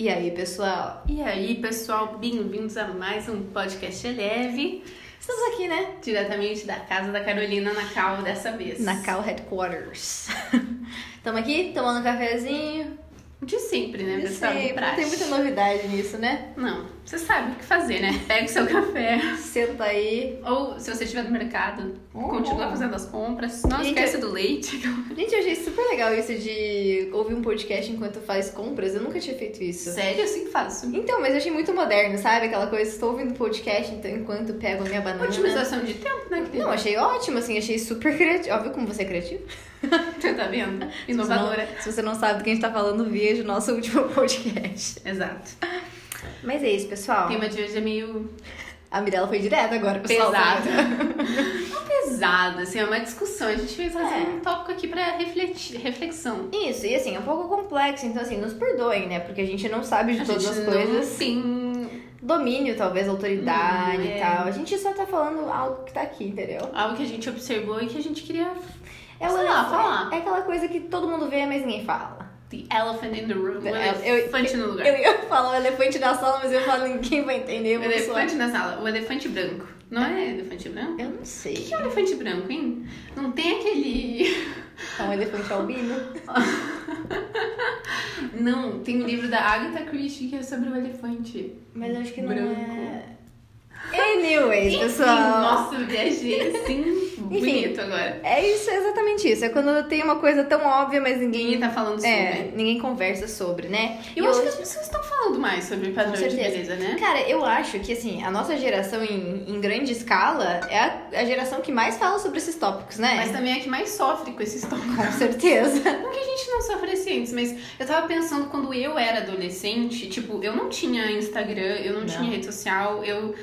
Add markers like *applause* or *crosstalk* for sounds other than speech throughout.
E aí, pessoal? E aí, pessoal, bem-vindos a mais um podcast leve. Estamos aqui, né? Diretamente da casa da Carolina na Cal dessa vez. Na Cal Headquarters. *laughs* Estamos aqui tomando um cafezinho. De sempre, né, De pessoal? sempre. Não tem muita novidade nisso, né? Não, você sabe o que fazer, né? Pega o seu café. *laughs* Senta aí. Ou, se você estiver no mercado, Oh. continua fazendo as compras. Não Gente, esquece do leite. *laughs* Gente, eu achei super legal isso de ouvir um podcast enquanto faz compras. Eu nunca tinha feito isso. Sério, assim que faço. Então, mas eu achei muito moderno, sabe? Aquela coisa, estou ouvindo podcast então, enquanto pego a minha banana. Otimização de tempo, né? Não, achei ótimo, assim, achei super *laughs* criativo. Óbvio como você é criativo. *laughs* Você tá vendo? Se Inovadora. você, não, se você não sabe do que a gente tá falando, veja o nosso *laughs* último podcast. Exato. Mas é isso, pessoal. O tema de hoje é meio A Mirella foi direta agora, pessoal. pesado. Não *laughs* pesado, assim, é uma discussão. A gente fez É. um tópico aqui pra refletir, reflexão. Isso, e assim, é um pouco complexo, então assim, nos perdoem, né? Porque a gente não sabe de A todas gente as não coisas. tem Domínio, talvez, autoridade Hum, e é. tal. A gente só tá falando algo que tá aqui, entendeu? algo que a gente observou e que a gente queria É, Sei o lá, elefante- falar. é aquela coisa que todo mundo vê, mas ninguém fala. The elephant in the room. O Eu- elefante no lugar. Eu ia falar o elefante na sala, mas eu falo, ninguém vai entender. O eu elefante na sala. O elefante branco. Não é elefante branco? Eu não sei. O que é um elefante branco, hein? Não tem aquele. *laughs* É um elefante albino? *laughs* Não, tem um livro da Agatha Christie que é sobre o elefante. Mas eu acho que não Branco. é. Anyways, pessoal. Nossa, viajei assim, bonito agora. É isso, é exatamente isso. É quando tem uma coisa tão óbvia, mas ninguém. Ninguém tá falando sobre. É, ninguém conversa sobre, né? Eu E acho que hoje- as pessoas estão falando mais sobre Com de beleza, né? Cara, eu acho que assim, a nossa geração em, em grande escala é a, a geração que mais fala sobre esses tópicos, né? Mas também é a que mais sofre com esses tópicos. Com certeza. *laughs* Não que a gente não sofresse antes, mas eu tava pensando quando eu era adolescente, tipo, eu não tinha Instagram, eu não, Não. tinha rede social, eu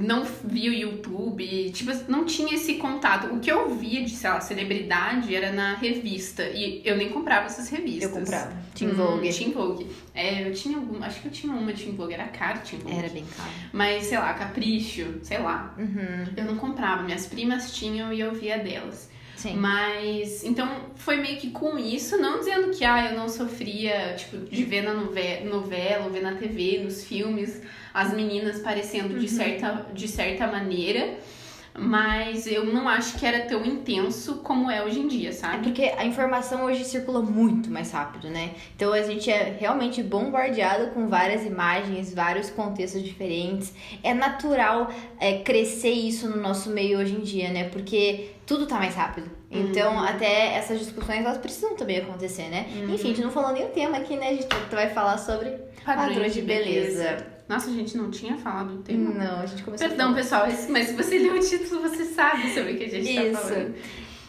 não via o YouTube, tipo, não tinha esse contato. O que eu via de, sei lá, celebridade era na revista. E eu nem comprava essas revistas. Eu comprava. Teen Hum, Vogue. Teen Vogue. É, eu tinha alguma, acho que eu tinha uma Teen Vogue, era cara Teen Vogue. Era bem caro. Mas, sei lá, Capricho, sei lá. Uhum. Eu não comprava, minhas primas tinham e eu via delas. Sim. Mas, então, foi meio que com isso, não dizendo que, ah, eu não sofria, tipo, de ver na nove- novela, ou ver na TV, nos filmes, as meninas parecendo de, certa, de certa maneira, mas eu não acho que era tão intenso como é hoje em dia, É sabe? porque a informação hoje circula muito mais rápido, né? Então a gente é realmente bombardeado com várias imagens, vários contextos diferentes. É natural é, crescer isso no nosso meio hoje em dia, né? Porque tudo tá mais rápido. Então, até essas discussões, elas precisam também acontecer, né? Enfim, a gente não falou nem o tema aqui, né? A gente vai falar sobre padrões de beleza. Nossa, a gente não tinha falado do tema. Não, a gente começou Perdão, pessoal, mas se você leu o título, você sabe sobre o que a gente tá Isso. falando.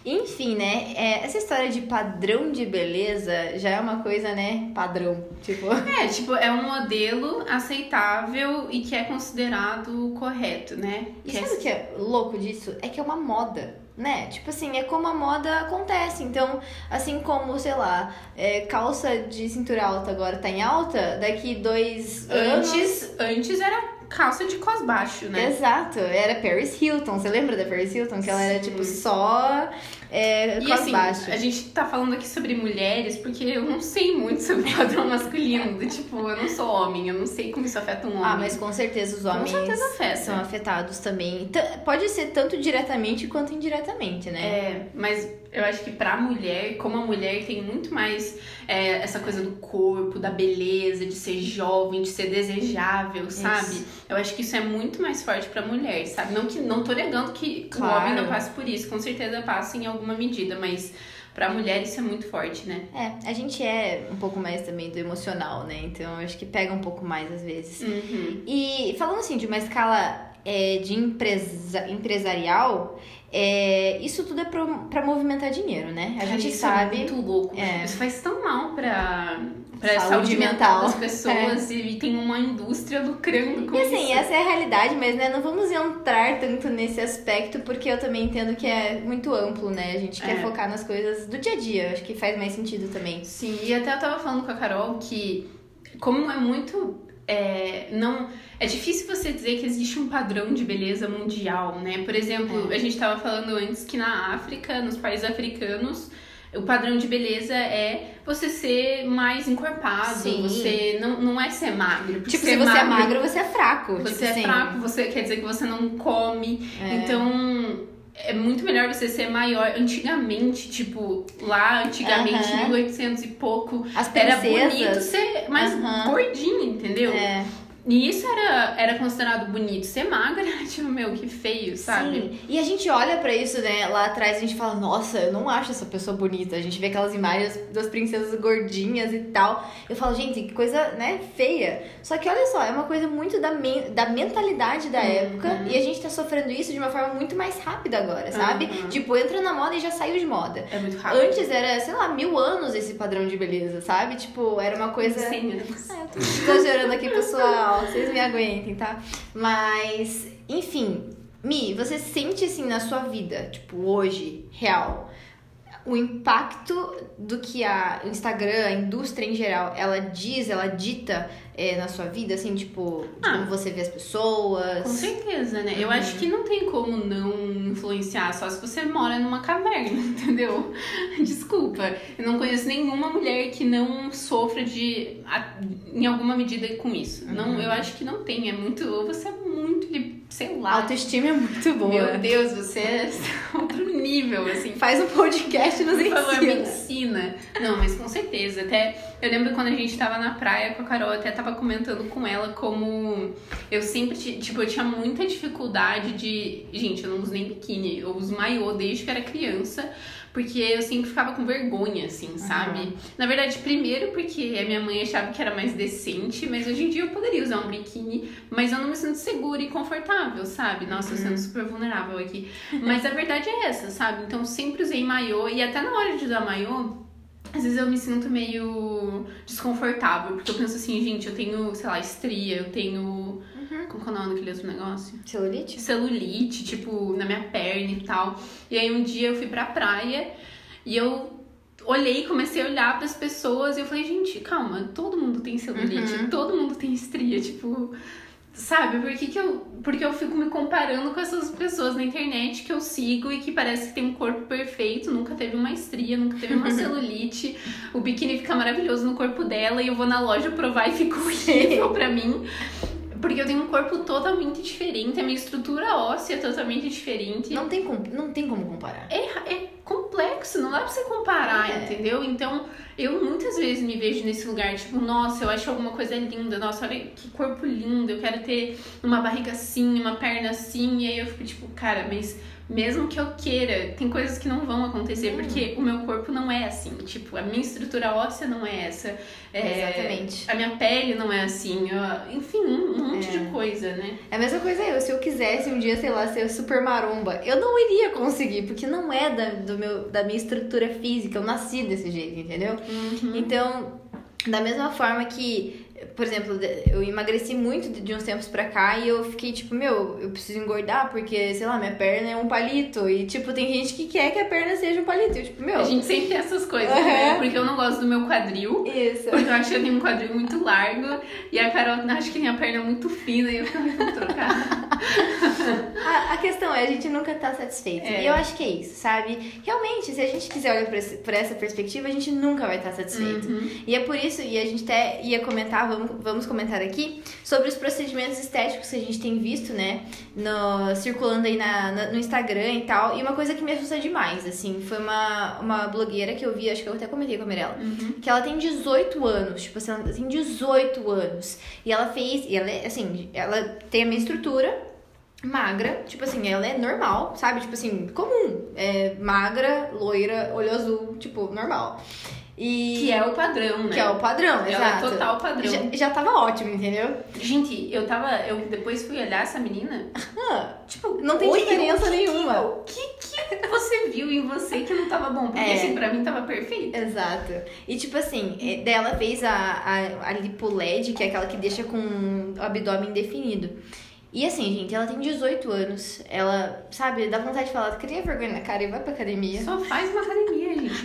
Enfim, né? é, essa história de padrão de beleza já é uma coisa, né? Padrão. Tipo. *laughs* É, tipo, é um modelo aceitável e que é considerado correto, né? E Que é- sabe o que é louco disso? É que é uma moda, né? Tipo assim, é como a moda acontece. Então, assim como, sei lá, é, calça de cintura alta agora tá em alta, daqui dois anos. Antes, antes era calça de cos baixo, né? Exato, era Paris Hilton. Você lembra da Paris Hilton? Que ela era Sim. tipo só é, E assim, baixo. a gente tá falando aqui sobre mulheres porque eu não sei muito sobre o padrão masculino. do tipo, eu não sou homem, eu não sei como isso afeta um homem. Ah, mas com certeza os com homens certeza afeta. são afetados também. T- Pode ser tanto diretamente quanto indiretamente, né? É, mas eu acho que pra mulher, como a mulher tem muito mais é, essa coisa do corpo, da beleza, de ser jovem, de ser desejável, sabe? Eu acho que isso é muito mais forte pra mulher, sabe? Não que não tô negando que Claro. o homem não passe por isso, com certeza passa em alguma medida, mas pra mulher isso é muito forte, né? É, a gente é um pouco mais também do emocional, né? Então acho que pega um pouco mais às vezes. Uhum. E falando assim de uma escala é, de empresa, empresarial, é, isso tudo é pra, pra movimentar dinheiro, né? A gente isso sabe. É muito louco. É. Isso faz tão mal pra, pra Saúde saúde, mental mental. das pessoas e tem uma indústria lucrando com E assim, isso. essa é a realidade, mas né, não vamos entrar tanto nesse aspecto, porque eu também entendo que é muito amplo, né? A gente quer É. focar nas coisas do dia a dia, acho que faz mais sentido também. Sim, e até eu tava falando com a Carol que, como é muito. É, não, é difícil você dizer que existe um padrão de beleza mundial, né? Por exemplo, É. a gente tava falando antes que na África, nos países africanos, o padrão de beleza é você ser mais encorpado, Sim. você não, não é ser magro. Tipo, se você é magro, você é fraco. você tipo é assim. fraco, você quer dizer que você não come. É. Então, é muito melhor você ser maior. Antigamente, tipo, lá antigamente, Aham. 1800 e pouco, As era bonito ser mais gordinho, entendeu? É. E isso era, era considerado bonito. Ser magra, *laughs* tipo, meu, que feio, sabe? Sim. E a gente olha pra isso, né? Lá atrás a gente fala, nossa, eu não acho essa pessoa bonita. A gente vê aquelas imagens das princesas gordinhas e tal. Eu falo, gente, que coisa, né, feia. Só que olha só, é uma coisa muito da, men da mentalidade da época. E a gente tá sofrendo isso de uma forma muito mais rápida agora, sabe? Uhum. Tipo, entra na moda e já saiu de moda. É muito rápido. Antes era, sei lá, mil anos esse padrão de beleza, sabe? Tipo, era uma coisa. 100 anos. Ah, eu tô exagerando aqui, pessoal. Vocês me aguentem, tá? Mas, enfim, Mi, você sente assim na sua vida, tipo, hoje, real, o impacto do que a Instagram, a indústria em geral, ela diz, ela dita é, na sua vida, assim, tipo, Ah. como você vê as pessoas. Com certeza, né? Eu Uhum. acho que não tem como não influenciar, só se você mora numa caverna, *laughs* entendeu? Desculpa, eu não conheço nenhuma mulher que não sofra de, a- em alguma medida com isso. Uhum. Não, eu acho que não tem, é muito, você é muito, sei A lá. autoestima é muito boa. Meu Deus, você é *laughs* outro nível, assim. Faz um podcast e nos Por favor, me ensina. ensina. Não, mas com certeza. Até eu lembro quando a gente tava na praia com a Carol, eu até tava comentando com ela como eu sempre, ti- tipo, eu tinha muita dificuldade de. Gente, eu não uso nem biquíni, eu uso maiô desde que era criança. Porque eu sempre ficava com vergonha, assim, sabe? Na verdade, primeiro porque a minha mãe achava que era mais decente, mas hoje em dia eu poderia usar um biquíni, mas eu não me sinto segura e confortável, sabe? Nossa, eu sendo super vulnerável aqui. Mas a verdade é essa, sabe? Então eu sempre usei maiô e até na hora de usar maiô, às vezes eu me sinto meio desconfortável, porque eu penso assim, gente, eu tenho, sei lá, estria, eu tenho. Como que é o nome daquele outro negócio? Celulite? celulite, tipo, na minha perna e tal. E aí um dia eu fui pra praia e eu olhei, comecei a olhar pras pessoas e eu falei, gente, calma, todo mundo tem celulite, Uhum. todo mundo tem estria, tipo, sabe? Por que, que eu. Porque eu fico me comparando com essas pessoas na internet que eu sigo e que parece que tem um corpo perfeito, nunca teve uma estria, nunca teve uma *laughs* celulite, o biquíni fica maravilhoso no corpo dela e eu vou na loja provar e fica *laughs* horrível pra mim. Porque eu tenho um corpo totalmente diferente, a minha estrutura óssea é totalmente diferente. Não tem, como, não tem como comparar. É, complexo, não dá pra você comparar, É. entendeu? Então, eu muitas vezes me vejo nesse lugar, tipo, nossa, eu acho alguma coisa linda, nossa, olha que corpo lindo, eu quero ter uma barriga assim, uma perna assim, e aí eu fico tipo, cara, mas mesmo que eu queira, tem coisas que não vão acontecer, porque o meu corpo não é assim, tipo, a minha estrutura óssea não é essa, é, Exatamente. a minha pele não é assim, eu- enfim, um, um monte É. de coisa, né? É a mesma coisa eu. Se eu quisesse um dia, sei lá, ser super maromba, eu não iria conseguir, porque não é da, do meu, da minha estrutura física. Eu nasci desse jeito, entendeu? Uhum. Então, da mesma forma que, por exemplo, eu emagreci muito de- uns tempos pra cá e eu fiquei tipo, meu, eu preciso engordar porque, sei lá, minha perna é um palito. E, tipo, tem gente que quer que a perna seja um palito. Eu, tipo, meu. A gente sempre tem essas coisas, Uhum. né? Porque eu não gosto do meu quadril. Isso. Porque eu acho que eu tenho um quadril muito largo e a Carol acha que minha perna é muito fina e eu fico tentando trocar. *laughs* A, a questão é, a gente nunca tá satisfeito. É. E eu acho que é isso, sabe? Realmente, se a gente quiser olhar por, esse- por essa perspectiva, a gente nunca vai estar satisfeito. Uhum. E é por isso, e a gente até ia comentar, vamos, vamos comentar aqui, sobre os procedimentos estéticos que a gente tem visto, né? No, circulando aí na, na- no Instagram e tal. E uma coisa que me assusta demais, assim, foi uma, uma blogueira que eu vi, acho que eu até comentei com a Mirella, Uhum. que ela tem 18 anos, tipo assim, ela tem 18 anos. E ela fez, e ela é, assim, ela tem a minha estrutura, magra, tipo assim, ela é normal, sabe? Tipo assim, comum. É magra, loira, olho azul, tipo, normal. E. Que é o padrão, né? que é o padrão, Ela exato. é total padrão. Já, já tava ótimo, entendeu? Gente, eu tava. Eu depois fui olhar essa menina. Ah, Tipo, Não tem oi, diferença que nenhuma. O que, que você viu em você que não tava bom? Porque É. assim, pra mim tava perfeito. exato. E tipo assim, é- daí ela fez a, a, a lipoled, que é aquela que deixa com o abdômen definido. E assim, gente, ela tem 18 anos. Ela, sabe, dá vontade de falar, cria vergonha na cara e vai pra academia. Só faz uma academia.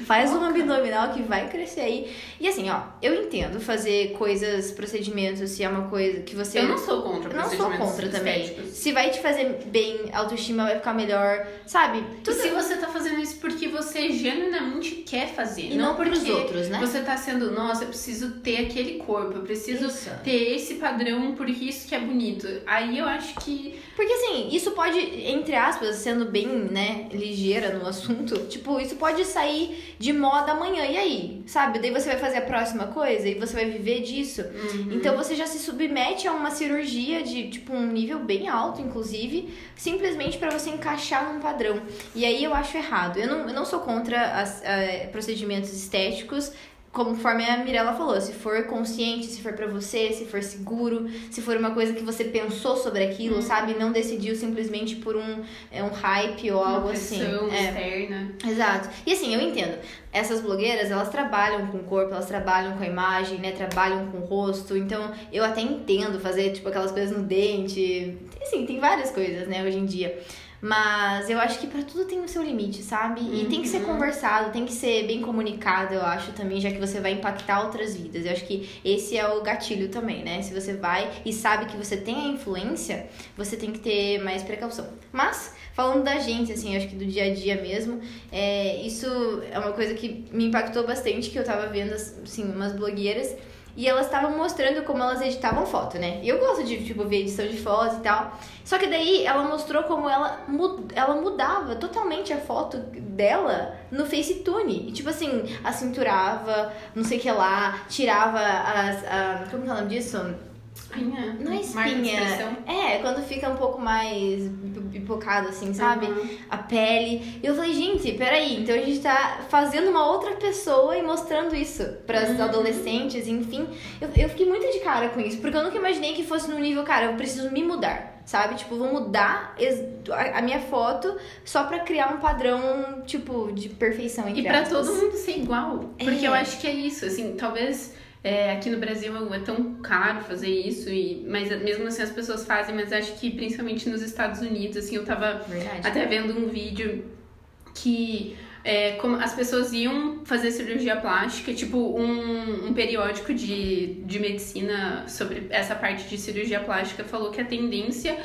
Faz um abdominal que vai crescer aí. E assim, ó, eu entendo fazer coisas, procedimentos, se é uma coisa que você. Eu não sou contra Eu não sou contra também. Se vai te fazer bem, autoestima vai ficar melhor, sabe? E se você tá fazendo isso porque você genuinamente quer fazer, E não porque pros outros, né? Você tá sendo, nossa, eu preciso ter aquele corpo, eu preciso Isso. ter esse padrão porque isso que é bonito. Aí eu acho que Porque assim, isso pode, entre aspas, sendo bem, né, ligeira no assunto, tipo, isso pode sair de moda amanhã. E aí? Sabe? Daí você vai fazer a próxima coisa e você vai viver disso. Então você já se submete a uma cirurgia de, tipo, um nível bem alto, inclusive, simplesmente pra você encaixar num padrão. E aí eu acho errado. Eu não, eu não sou contra as, eh, procedimentos estéticos. Conforme a Mirella falou, se for consciente, se for pra você, se for seguro, se for uma coisa que você pensou sobre aquilo, sabe? Não decidiu simplesmente por um, é, um hype ou algo uma assim. pressão É. externa. Exato. E assim, eu entendo. Essas blogueiras, elas trabalham com o corpo, elas trabalham com a imagem, né? Trabalham com o rosto. Então, eu até entendo fazer, tipo, aquelas coisas no dente. Assim, tem várias coisas, né, hoje em dia. Mas eu acho que pra tudo tem o seu limite, sabe? E tem que ser conversado, tem que ser bem comunicado, eu acho também, já que você vai impactar outras vidas. Eu acho que esse é o gatilho também, né? Se você vai e sabe que você tem a influência, você tem que ter mais precaução. Mas, falando da gente, assim, eu acho que do dia a dia mesmo, é, isso é uma coisa que me impactou bastante, que eu tava vendo, assim, umas blogueiras e elas estavam mostrando como elas editavam foto, né? E eu gosto de, tipo, ver edição de foto e tal. Só que daí ela mostrou como ela, mu- ela mudava totalmente a foto dela no Facetune. E, tipo assim, acinturava, não sei o que lá, tirava as... A, como que é o nome disso? Espinha. Não é espinha. É, quando fica um pouco mais pipocado, assim, sabe? Uhum. A pele. E eu falei, gente, peraí, então a gente tá fazendo uma outra pessoa e mostrando isso pras Uhum. adolescentes, enfim. Eu, eu fiquei muito de cara com isso, porque eu nunca imaginei que fosse no nível, cara, eu preciso me mudar. Sabe? Tipo, vou mudar a minha foto só pra criar um padrão, tipo, de perfeição. E pra aspas. todo mundo ser igual. Porque É. eu acho que é isso, assim, talvez é, aqui no Brasil é tão caro fazer isso, e, mas mesmo assim as pessoas fazem, mas acho que principalmente nos Estados Unidos, assim, eu tava Verdade. até vendo um vídeo que é, como as pessoas iam fazer cirurgia plástica, tipo um, um periódico de, de medicina sobre essa parte de cirurgia plástica falou que a tendência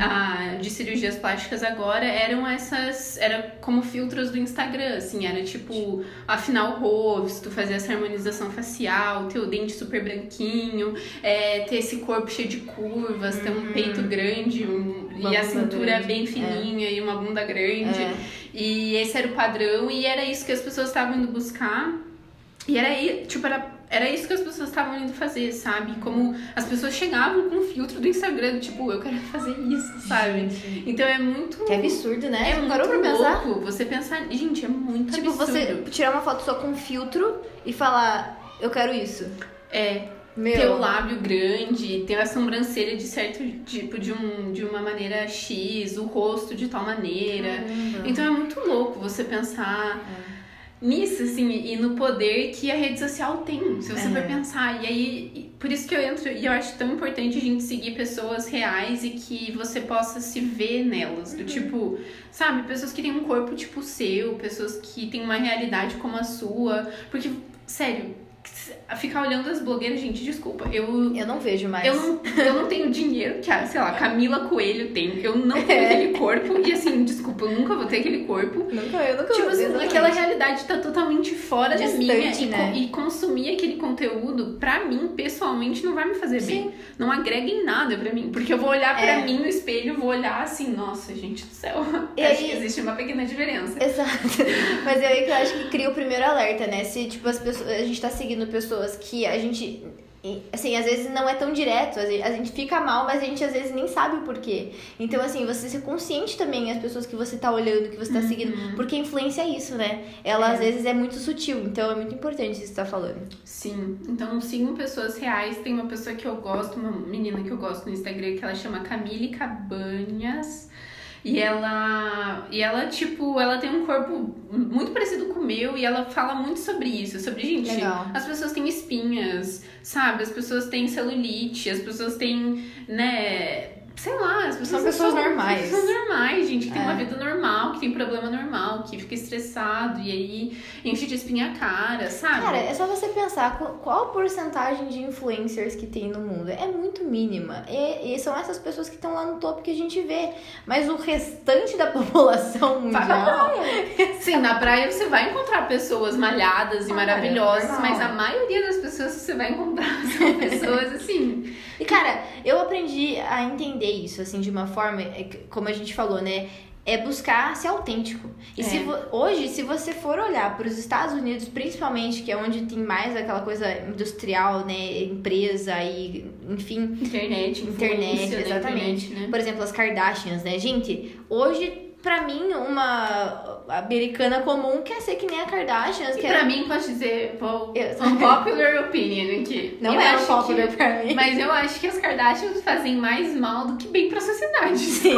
ah, de cirurgias plásticas agora eram essas, era como filtros do Instagram, assim, era tipo afinar o rosto, fazer essa harmonização facial, ter o dente super branquinho, é, ter esse corpo cheio de curvas, ter um peito grande um- e a cintura grande, bem fininha e uma bunda grande. E esse era o padrão e era isso que as pessoas estavam indo buscar. E era, i- tipo, era, era isso que as pessoas estavam indo fazer, sabe? Como as pessoas chegavam com o filtro do Instagram, tipo, eu quero fazer isso, sabe? Então é muito. Que absurdo, né? É muito parou pra pensar? louco você pensar. Gente, é muito Tipo, absurdo. você tirar uma foto só com filtro e falar, eu quero isso. É, Meu. ter o lábio grande, ter a sobrancelha de certo tipo, de, um, de uma maneira X, o rosto de tal maneira. Caramba. Então é muito louco você pensar nisso, assim, e no poder que a rede social tem, se você É. for pensar. E aí, por isso que eu entro, e eu acho tão importante a gente seguir pessoas reais e que você possa se ver nelas. Do tipo, sabe, pessoas que têm um corpo tipo o seu, pessoas que têm uma realidade como a sua. Porque, sério, ficar olhando as blogueiras, gente, desculpa, eu Eu não vejo mais. eu não, eu não tenho dinheiro que, a, sei lá, Camila Coelho tem. Eu não tenho É. aquele corpo. E assim, desculpa, eu nunca vou ter aquele corpo. Nunca, eu nunca Tipo assim, aquela realidade tá totalmente fora da Distante, minha. E, né? e consumir aquele conteúdo, pra mim, pessoalmente, não vai me fazer bem. Não agrega em nada pra mim. Porque eu vou olhar pra É. mim no espelho, vou olhar assim, nossa, gente do céu. E *laughs* acho aí- que existe uma pequena diferença. Exato. Mas é aí que eu acho que cria o primeiro alerta, né? Se, tipo, as pessoas, a gente tá seguindo pessoas que a gente. Assim, às vezes não é tão direto, a gente, fica mal, mas a gente às vezes nem sabe o porquê. Então, assim, você ser consciente também as pessoas que você tá olhando, que você tá seguindo, porque a influência é isso, né? Ela às vezes é muito sutil, então é muito importante isso que você tá falando. Sim, então sigam pessoas reais. Tem uma pessoa que eu gosto, uma menina que eu gosto no Instagram, que ela chama Camille Cabanhas. E ela, e ela, tipo, ela tem um corpo muito parecido com o meu e ela fala muito sobre isso. Sobre, gente, Legal. as pessoas têm espinhas, sabe? As pessoas têm celulite, as pessoas têm, né, sei lá, as pessoas São pessoas normais. Pessoas normais, gente, que tem É. uma vida normal, que tem problema normal, que fica estressado e aí enche de espinha a cara, sabe? Cara, é só você pensar qu- qual a porcentagem de influencers que tem no mundo. É muito mínima. E, e são essas pessoas que estão lá no topo que a gente vê. Mas o restante da *laughs* população Vai mundial. praia. Sim, na praia você vai encontrar pessoas malhadas e Cara, maravilhosas, normal. mas a maioria das pessoas que você vai encontrar *laughs* são pessoas assim. E cara, eu aprendi a entender isso, assim, de uma forma, é como a gente falou, né? É buscar ser autêntico. E É. se hoje, se você for olhar para os Estados Unidos, principalmente, que é onde tem mais aquela coisa industrial, né? Empresa e, enfim, Internet, Internet, exatamente. internet, né? Por exemplo, as Kardashians, né? Gente, hoje, pra mim, uma americana comum quer ser que nem a Kardashians. E quer... pra mim, posso dizer, vou, Eu- um popular opinion aqui. Não Eu é um popular que- pra mim. Mas eu acho que as Kardashians fazem mais mal do que bem pra sociedade. Sim.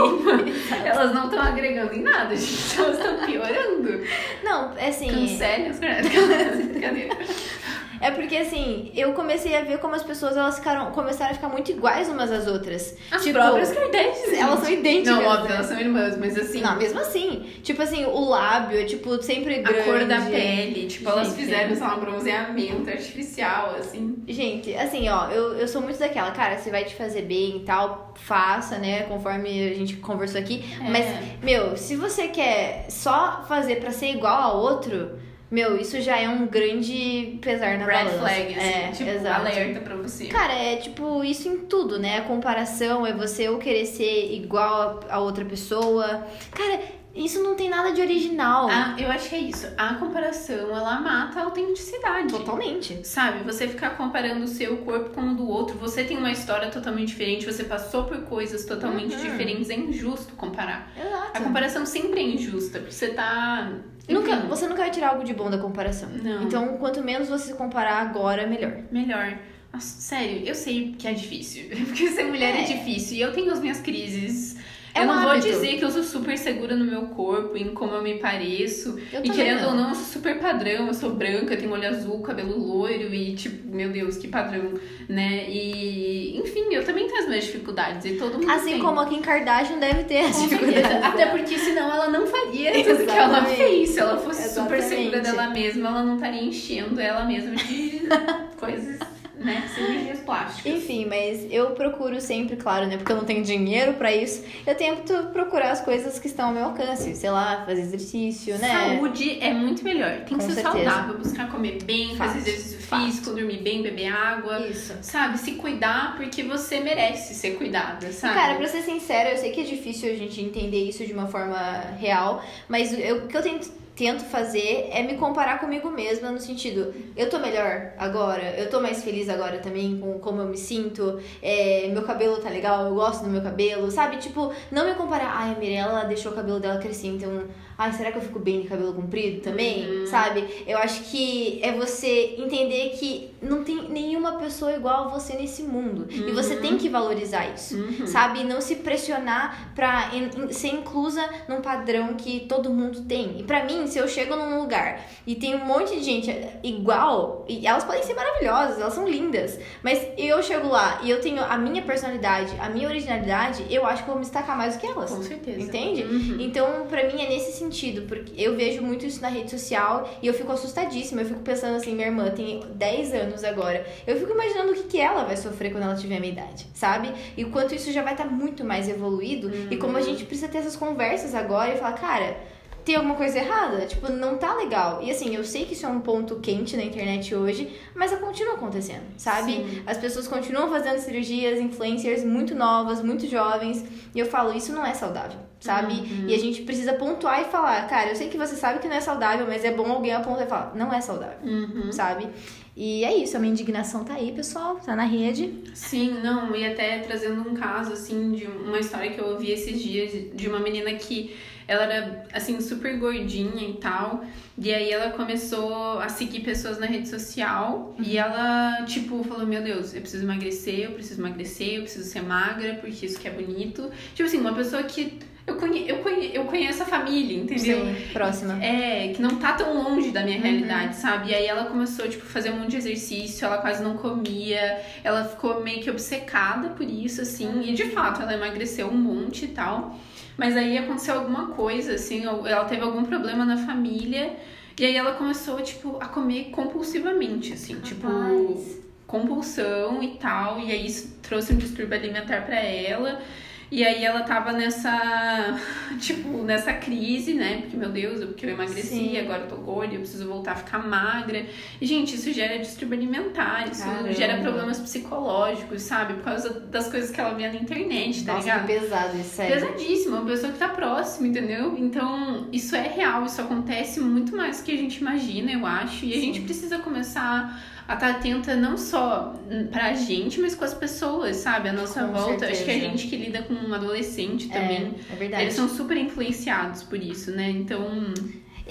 Elas não estão agregando em nada, gente. Elas estão piorando. Não, é assim... Cancele as Kardashians. *laughs* É porque assim, eu comecei a ver como as pessoas elas ficaram, começaram a ficar muito iguais umas às outras. As tipo, próprias Kardashians. elas são idênticas. Não, óbvio, né? elas são irmãs, mas assim... Não, mesmo assim. Tipo assim, o lábio é tipo sempre A grande. cor da pele, tipo, elas Gente. fizeram, sei lá, um bronzeamento artificial, assim. Gente, assim, ó, eu, eu sou muito daquela, cara, se vai te fazer bem e tal, faça, né? Conforme a gente conversou aqui. É. Mas, meu, se você quer só fazer pra ser igual a outro, meu, isso já é um grande pesar na Red balança. flag, assim, é, tipo, exato. alerta pra você. Cara, é tipo isso em tudo, né? A comparação é você ou querer ser igual a outra pessoa. Cara, isso não tem nada de original. Ah, eu acho que é isso. A comparação, ela mata a autenticidade. Totalmente. Sabe, você ficar comparando o seu corpo com o do outro, você tem uma história totalmente diferente, você passou por coisas totalmente Uhum. diferentes, é injusto comparar. A Exato. comparação sempre é injusta, porque você tá. Nunca, você nunca vai tirar algo de bom da comparação. Não. Então, quanto menos você comparar agora, melhor. Melhor. Nossa, sério, eu sei que é difícil. *laughs* Porque ser mulher é, É. difícil. E eu tenho as minhas crises. É eu um não vou hábito. dizer que eu sou super segura no meu corpo, em como eu me pareço. Eu e querendo não. ou não, eu sou super padrão. Eu sou branca, tenho olho azul, cabelo loiro e, tipo, meu Deus, que padrão, né? E, enfim, eu também tenho as minhas dificuldades. E todo mundo Assim tem. como a Kim Kardashian deve ter as Com certeza. dificuldades. Até porque senão ela não faria tudo que ela fez. Se ela fosse super Exatamente. segura dela mesma, ela não estaria enchendo ela mesma de *laughs* coisas, né? Cirurgias plásticas. Enfim, mas eu procuro sempre, claro, né? Porque eu não tenho dinheiro pra isso. Eu tento procurar as coisas que estão ao meu alcance. Sei lá, fazer exercício, né? Saúde é muito melhor. Tem que Com ser certeza. saudável, buscar comer bem, Fato, fazer exercício fato. físico, dormir bem, beber água. Isso. Sabe, se cuidar porque você merece ser cuidada, sabe? Cara, pra ser sincera, eu sei que é difícil a gente entender isso de uma forma real, mas o que eu tento, tento fazer é me comparar comigo mesma no sentido, eu tô melhor agora, eu tô mais feliz agora também com como eu me sinto, é, meu cabelo tá legal, eu gosto do meu cabelo, sabe? Tipo, não me comparar, ai, a Mirella deixou o cabelo dela crescer, então, ai, será que eu fico bem de cabelo comprido também? Uhum. Sabe? Eu acho que é você entender que não tem nenhuma pessoa igual a você nesse mundo. E você Uhum. tem que valorizar isso Uhum. sabe? Não se pressionar pra in- in- ser inclusa num padrão que todo mundo tem. E pra mim, se eu chego num lugar e tem um monte de gente igual, e elas podem ser maravilhosas, elas são lindas, mas eu chego lá e eu tenho a minha personalidade, a minha originalidade, eu acho que eu vou me destacar mais do que elas. Com certeza. Entende? Uhum. Então, pra mim é nesse sentido, porque eu vejo muito isso na rede social e eu fico assustadíssima. Eu fico pensando assim, minha irmã tem 10 anos agora. Eu fico imaginando o que, que ela vai sofrer quando ela tiver a minha idade, sabe? E o quanto isso já vai estar muito mais evoluído e como a gente precisa ter essas conversas agora e falar, cara. Tem alguma coisa errada? Tipo, não tá legal. E assim, eu sei que isso é um ponto quente na internet hoje, mas continua acontecendo, sabe? Sim. As pessoas continuam fazendo cirurgias, influencers muito novas, muito jovens. E eu falo, isso não é saudável, sabe? Uhum. E a gente precisa pontuar e falar, cara, eu sei que você sabe que não é saudável, mas é bom alguém apontar e falar, não é saudável, Uhum. sabe? E é isso, a minha indignação tá aí, pessoal, tá na rede. Sim, não, e até trazendo um caso, assim, de uma história que eu ouvi esses dias de- de uma menina que ela era, assim, super gordinha e tal. E aí ela começou a seguir pessoas na rede social. Uhum. E ela, tipo, falou: Meu Deus, eu preciso emagrecer, eu preciso emagrecer, eu preciso ser magra, porque isso que é bonito. Tipo assim, uma pessoa que eu, conhe, eu, conhe, eu conheço a família, entendeu? Sim, próxima. É, que não tá tão longe da minha uhum. realidade, sabe? E aí ela começou, tipo, fazer um monte de exercício, ela quase não comia, ela ficou meio que obcecada por isso, assim, e de fato ela emagreceu um monte e tal. Mas aí aconteceu alguma coisa, assim, ela teve algum problema na família, e aí ela começou, tipo, a comer compulsivamente, assim, tipo, Rapaz. tipo, compulsão e tal, e aí isso trouxe um distúrbio alimentar para ela. E aí ela tava nessa, *laughs* tipo, nessa crise, né? Porque, meu Deus, porque eu emagreci, Sim. agora eu tô gorda, eu preciso voltar a ficar magra. E, gente, isso gera distúrbio alimentar, isso Caramba. gera problemas psicológicos, sabe? Por causa das coisas que ela via na internet, tá Nossa, ligado? Que pesado, isso é. Pesadíssimo, uma pessoa que tá próxima, entendeu? Então, isso é real, isso acontece muito mais do que a gente imagina, eu acho. E a gente precisa começar a estar atenta não só pra gente, mas com as pessoas, sabe? A nossa com volta. Certeza. Acho que a gente que lida com um adolescente também. É, é verdade. Eles são super influenciados por isso, né? Então.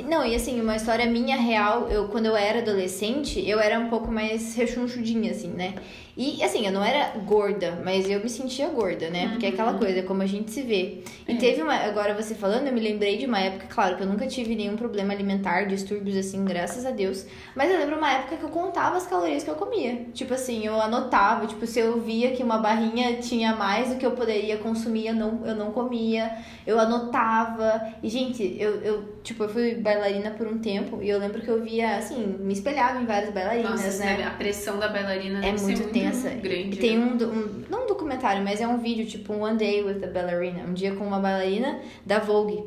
Não, e assim, uma história minha real, eu quando eu era adolescente, eu era um pouco mais rechonchudinha, assim, né? E assim, eu não era gorda, mas eu me sentia gorda, né? Porque é aquela uhum. coisa, como a gente se vê. E é. teve uma. Agora você falando, eu me lembrei de uma época, claro, que eu nunca tive nenhum problema alimentar, distúrbios assim, graças a Deus. Mas eu lembro uma época que eu contava as calorias que eu comia. Tipo assim, eu anotava, tipo, se eu via que uma barrinha tinha mais do que eu poderia consumir, eu não, eu não comia. Eu anotava. E, gente, eu, eu, tipo, eu fui bailarina por um tempo e eu lembro que eu via, assim, me espelhava em várias bailarinas, Nossa, né? A pressão da bailarina é muito tensa criança. Grande, tem né? um, um, não um documentário, mas é um vídeo, tipo, um One Day with a Ballerina. Um dia com uma bailarina da Vogue.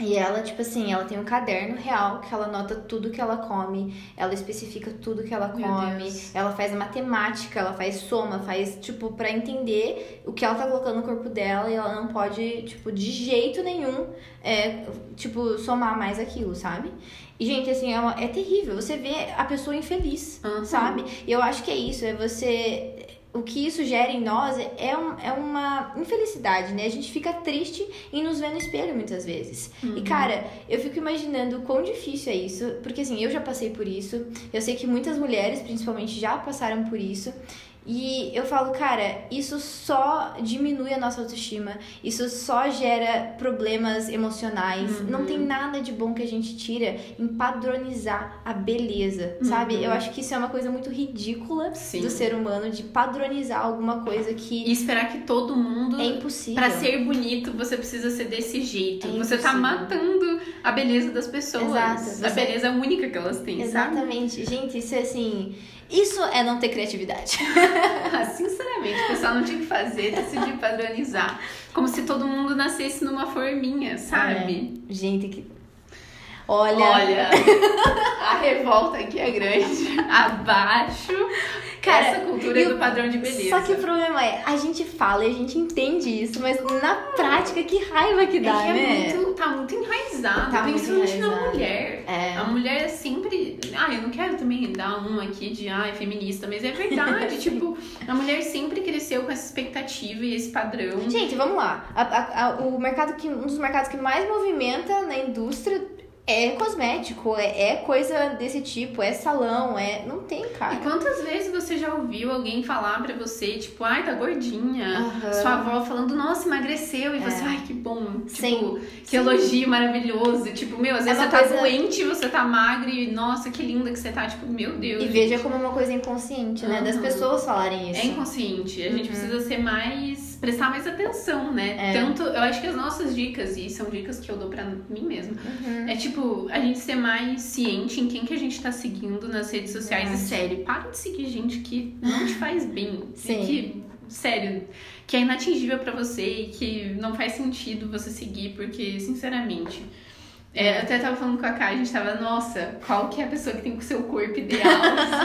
E ela, tipo assim, ela tem um caderno real que ela anota tudo que ela come, ela especifica tudo que ela come, ela faz matemática, ela faz soma, faz, tipo, para entender o que ela tá colocando no corpo dela e ela não pode, tipo, de jeito nenhum, é, tipo, somar mais aquilo, sabe? E, gente, assim, é, uma, é terrível. Você vê a pessoa infeliz, uhum. sabe? E eu acho que é isso, é você o que isso gera em nós é, um, é uma infelicidade, né? A gente fica triste em nos ver no espelho muitas vezes. Uhum. E, cara, eu fico imaginando o quão difícil é isso, porque assim, eu já passei por isso, eu sei que muitas mulheres, principalmente, já passaram por isso. E eu falo, cara, isso só diminui a nossa autoestima, isso só gera problemas emocionais. Uhum. Não tem nada de bom que a gente tira em padronizar a beleza, uhum. sabe? Eu acho que isso é uma coisa muito ridícula Sim. do ser humano, de padronizar alguma coisa que. E esperar que todo mundo. É impossível. Pra ser bonito, você precisa ser desse jeito. É você tá matando a beleza das pessoas. Exato. Você... A beleza única que elas têm. Exatamente. Sabe? Gente, isso é assim. Isso é não ter criatividade. *laughs* Ah, sinceramente, o pessoal não tinha que fazer, decidir padronizar. Como se todo mundo nascesse numa forminha, sabe? É. Gente, que. Olha. Olha, a revolta aqui é grande. Abaixo Cara, essa cultura do padrão de beleza. Só que o problema é, a gente fala e a gente entende isso, mas na prática, que raiva que dá, é que é né? É muito, tá muito enraizado, tá principalmente muito na mulher. É. A mulher é sempre. Ah, eu não quero também dar um aqui de ai, feminista, mas é verdade. *laughs* tipo, a mulher sempre cresceu com essa expectativa e esse padrão. Gente, vamos lá. A, a, a, o mercado que. Um dos mercados que mais movimenta na indústria é cosmético, é, é, coisa desse tipo, é salão, é. Não tem, cara. E quantas vezes você já ouviu alguém falar pra você, tipo, ai, tá gordinha? Uhum. Sua avó falando, nossa, emagreceu. E é. você, ai, que bom. Tipo, Sim. que Sim. elogio maravilhoso. Tipo, meu, às é vezes é você tá coisa... tá doente, você tá magra e, nossa, que linda que você tá. Tipo, meu Deus. E gente. veja como é uma coisa inconsciente, né? Uhum. Das pessoas falarem isso. É inconsciente. A gente uhum. precisa ser mais. Prestar mais atenção, né? É. Tanto, eu acho que as nossas dicas, e são dicas que eu dou pra mim mesma, uhum. é tipo, a gente ser mais ciente em quem que a gente tá seguindo nas redes sociais. E sério, para de seguir gente que não te faz bem. *laughs* Sim. Que, sério, que é inatingível para você e que não faz sentido você seguir, porque, sinceramente. É, eu até tava falando com a Kai, a gente tava, nossa, qual que é a pessoa que tem o seu corpo ideal?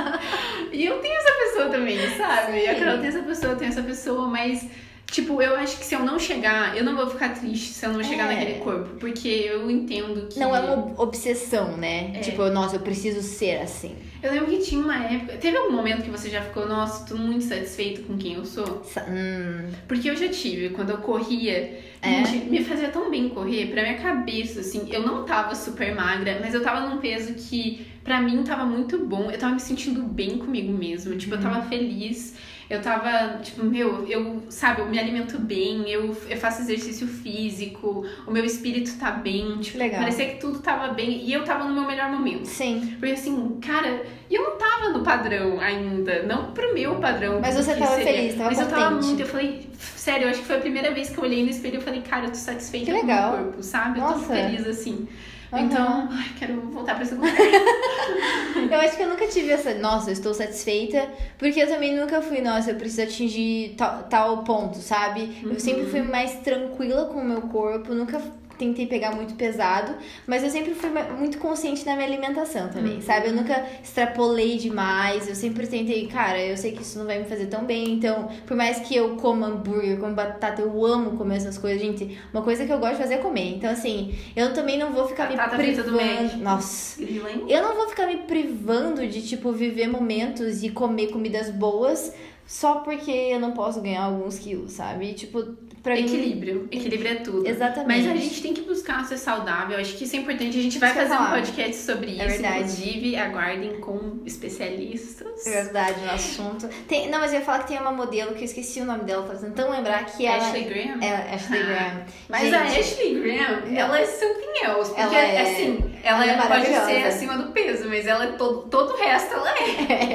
*laughs* e eu tenho essa pessoa também, sabe? Sim. A Carol tem essa pessoa, eu tenho essa pessoa, mas Tipo, eu acho que se eu não chegar, eu não vou ficar triste se eu não chegar É. naquele corpo. Porque eu entendo que. Não é uma obsessão, né? É. Tipo, nossa, eu preciso ser assim. Eu lembro que tinha uma época. Teve algum momento que você já ficou, nossa, tô muito satisfeito com quem eu sou? Hum, Porque eu já tive, quando eu corria, É? me fazia tão bem correr, pra minha cabeça, assim, eu não tava super magra, mas eu tava num peso que pra mim tava muito bom, eu tava me sentindo bem comigo mesma, tipo, eu tava Uhum. feliz, eu tava, tipo, meu, eu, sabe, eu me alimento bem, eu, eu faço exercício físico, o meu espírito tá bem, tipo, Legal. parecia que tudo tava bem, e eu tava no meu melhor momento. sim. Porque assim, cara, eu não tava no padrão ainda. Não pro meu padrão. Mas você tava seria. feliz, tava Mas eu tava contente. muito, eu falei, sério, eu acho que foi a primeira vez que eu olhei no espelho e falei, cara, eu tô satisfeita com o meu corpo, sabe? Eu tô Nossa. feliz assim. Aham. Então, ai, quero voltar pra esse lugar. *laughs* Eu acho que eu nunca tive essa, nossa, eu estou satisfeita, porque eu também nunca fui, nossa, eu preciso atingir tal, tal ponto, sabe? Eu sempre fui mais tranquila com o meu corpo, nunca tentei pegar muito pesado, mas eu sempre fui muito consciente na minha alimentação também, sabe? Eu nunca extrapolei demais, eu sempre tentei, cara, eu sei que isso não vai me fazer tão bem, então, por mais que eu coma hambúrguer, como batata, eu amo comer essas coisas, gente, uma coisa que eu gosto de fazer é comer, então assim, eu também não vou ficar Batata me privando, nossa... Eu não vou ficar me privando de, tipo, viver momentos e comer comidas boas só porque eu não posso ganhar alguns quilos, sabe? E, tipo, pra mim. Equilíbrio. Equilíbrio é tudo. Exatamente. Mas a gente tem que buscar ser saudável. Acho que isso é importante. A gente vai fazer ia um falar. podcast sobre isso. É verdade. Inclusive, aguardem com especialistas. É verdade, no assunto. Tem, não, mas eu ia falar que tem uma modelo que eu esqueci o nome dela, tô tentando lembrar que ela. Ashley Graham. É, Ashley Graham. Mas a Gente, Ashley Graham, ela é something else. Porque, Ela é- assim, ela, ela é pode ser acima do peso, mas ela é todo, todo o resto ela é. *laughs*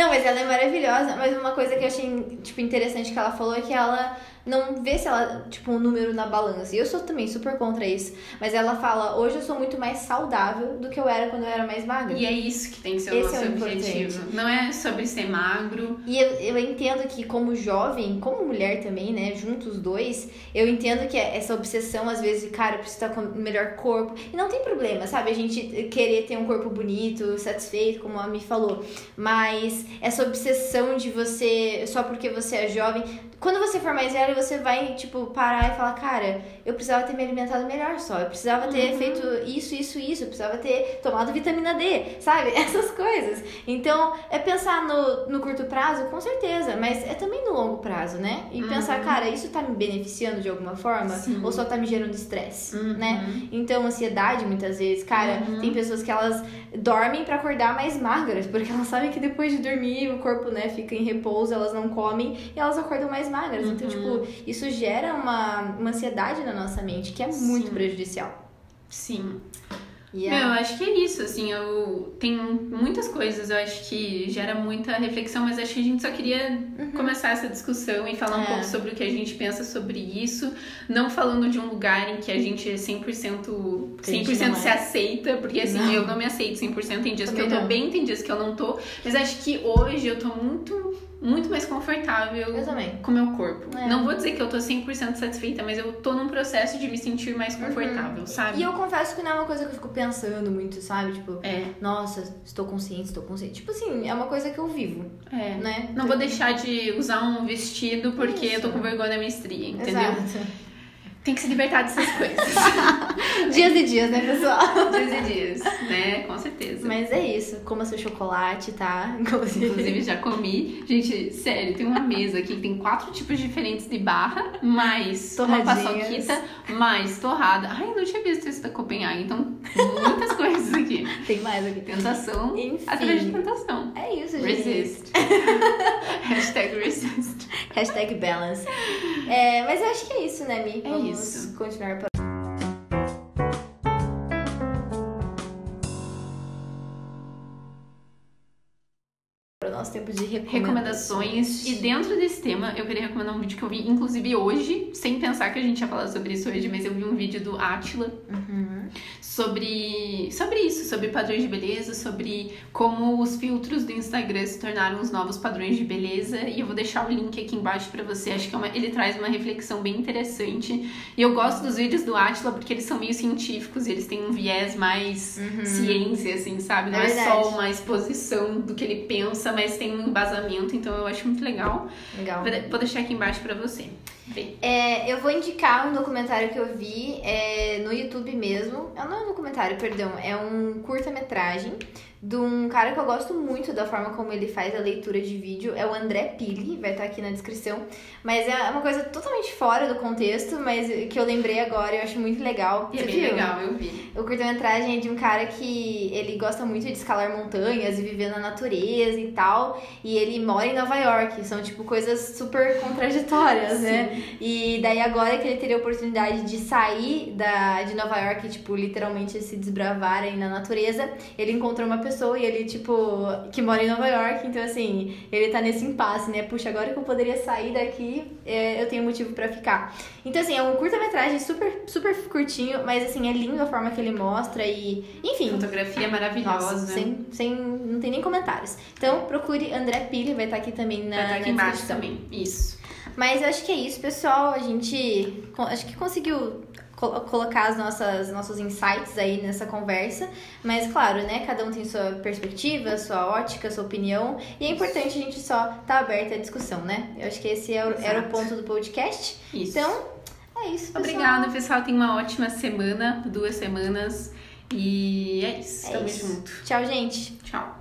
Não, mas ela é maravilhosa. Mas uma coisa que eu achei, tipo, interessante que ela falou é que ela não vê se ela, tipo, um número na balança. E eu sou também super contra isso. Mas ela fala, hoje eu sou muito mais saudável do que eu era quando eu era mais magra. E é isso que tem que ser o Esse nosso é o objetivo. Não é sobre ser magro. E eu, eu entendo que, como jovem, como mulher também, né, juntos os dois, eu entendo que essa obsessão, às vezes, de, cara, eu preciso estar com o melhor corpo. E não tem problema, sabe? A gente querer ter um corpo bonito, satisfeito, como a Mi falou. Mas essa obsessão de você, só porque você é jovem. Quando você for mais velho, você vai, tipo, parar e falar, cara, eu precisava ter me alimentado melhor só. Eu precisava ter feito isso, isso, isso. Eu precisava ter tomado vitamina D, *laughs* sabe? *laughs* Essas coisas. Então, é pensar no, no curto prazo, com certeza, mas é também no longo prazo, né? E pensar, cara, isso tá me beneficiando de alguma forma? Sim. Ou só tá me gerando estresse, Uhum. né? Então, ansiedade, muitas vezes, cara, tem pessoas que elas dormem pra acordar mais magras, porque elas sabem que depois de dormir o corpo, né, fica em repouso, elas não comem e elas acordam mais magras. Então, tipo, isso gera uma, uma ansiedade na nossa mente que é muito Sim. prejudicial. Sim. E Meu, eu acho que é isso, assim, eu tem muitas coisas, eu acho que gera muita reflexão, mas acho que a gente só queria começar essa discussão e falar um Uhum. É. pouco sobre o que a gente pensa sobre isso, não falando de um lugar em que a gente é 100%, Que a gente 100% não se é. aceita, porque assim, Não. eu não me aceito 100%, tem dias que Também eu tô não. bem, tem dias que eu não tô, mas acho que hoje eu tô muito, muito mais confortável com o meu corpo. É. Não vou dizer que eu tô 100% satisfeita, mas eu tô num processo de me sentir mais confortável, sabe? E eu confesso que não é uma coisa que eu fico pensando muito, sabe? Tipo, É, nossa, estou consciente, estou consciente. Tipo assim, é uma coisa que eu vivo, é. né? Não vou deixar de usar um vestido porque Isso. eu tô com vergonha da minha estria, entendeu? Exato. Tem que se libertar dessas *laughs* coisas. Dias e dias, né, pessoal? dias e dias, né? Com certeza. Mas é isso. Coma seu chocolate, tá? Inclusive. Inclusive, já comi. Gente, sério, tem uma mesa aqui que tem quatro tipos diferentes de barra, mais uma paçoquita, mais torrada. Ai, não tinha visto isso da Copenhague, então muitas coisas aqui. *laughs* Tem mais aqui. Tentação Enfim. atrás de tentação. É isso, gente. Resist. *laughs* Hashtag resist. Hashtag balance. É, mas eu acho que é isso, né, Mi? É Vamos isso. continuar para o nosso tempo de recomendações. E dentro desse tema, eu queria recomendar um vídeo que eu vi, inclusive hoje, sem pensar que a gente ia falar sobre isso hoje, mas eu vi um vídeo do Atila, Uhum. Sobre, sobre isso, sobre padrões de beleza, sobre como os filtros do Instagram se tornaram os novos padrões de beleza. E eu vou deixar o link aqui embaixo para você. Acho que é uma, ele traz uma reflexão bem interessante. E eu gosto dos vídeos do Atila porque eles são meio científicos e eles têm um viés mais uhum. ciência, assim, sabe? Não é, é só uma exposição do que ele pensa, mas tem um embasamento. Então eu acho muito legal. Legal. Vou deixar aqui embaixo para você. É, eu vou indicar um documentário que eu vi é, no YouTube mesmo. Não é um documentário, perdão, é um curta-metragem de um cara que eu gosto muito da forma como ele faz a leitura de vídeo, é o André Pili, vai estar aqui na descrição. Mas é uma coisa totalmente fora do contexto, mas que eu lembrei agora e eu acho muito legal. E é bem legal, eu vi. O curta-metragem é de um cara que ele gosta muito de escalar montanhas e viver na natureza e tal. E ele mora em Nova York, são tipo coisas super contraditórias, né? E daí agora que ele teria a oportunidade de sair da, de Nova York, tipo, literalmente se desbravar aí na natureza, ele encontrou uma pessoa pessoa e ele, tipo, que mora em Nova York, então assim, ele tá nesse impasse, né? Puxa, agora que eu poderia sair daqui, é, eu tenho motivo para ficar. Então, assim, é um curta-metragem super, super curtinho, mas assim, é lindo a forma que ele mostra e. Enfim. Fotografia maravilhosa. Nossa, sem, sem. Não tem nem comentários. Então, procure André Pili, vai estar tá aqui também na. Vai estar tá aqui embaixo também. Isso. Mas eu acho que é isso, pessoal. A gente acho que conseguiu colocar as nossas nossos insights aí nessa conversa, mas claro, né, cada um tem sua perspectiva, sua ótica, sua opinião, e é importante a gente só estar tá aberto à discussão, né? Eu acho que esse é era o ponto do podcast. Isso. Então, é isso, pessoal. Obrigada, pessoal. Tenha uma ótima semana, duas semanas. E é isso. É Tamo junto. Tchau, gente. Tchau.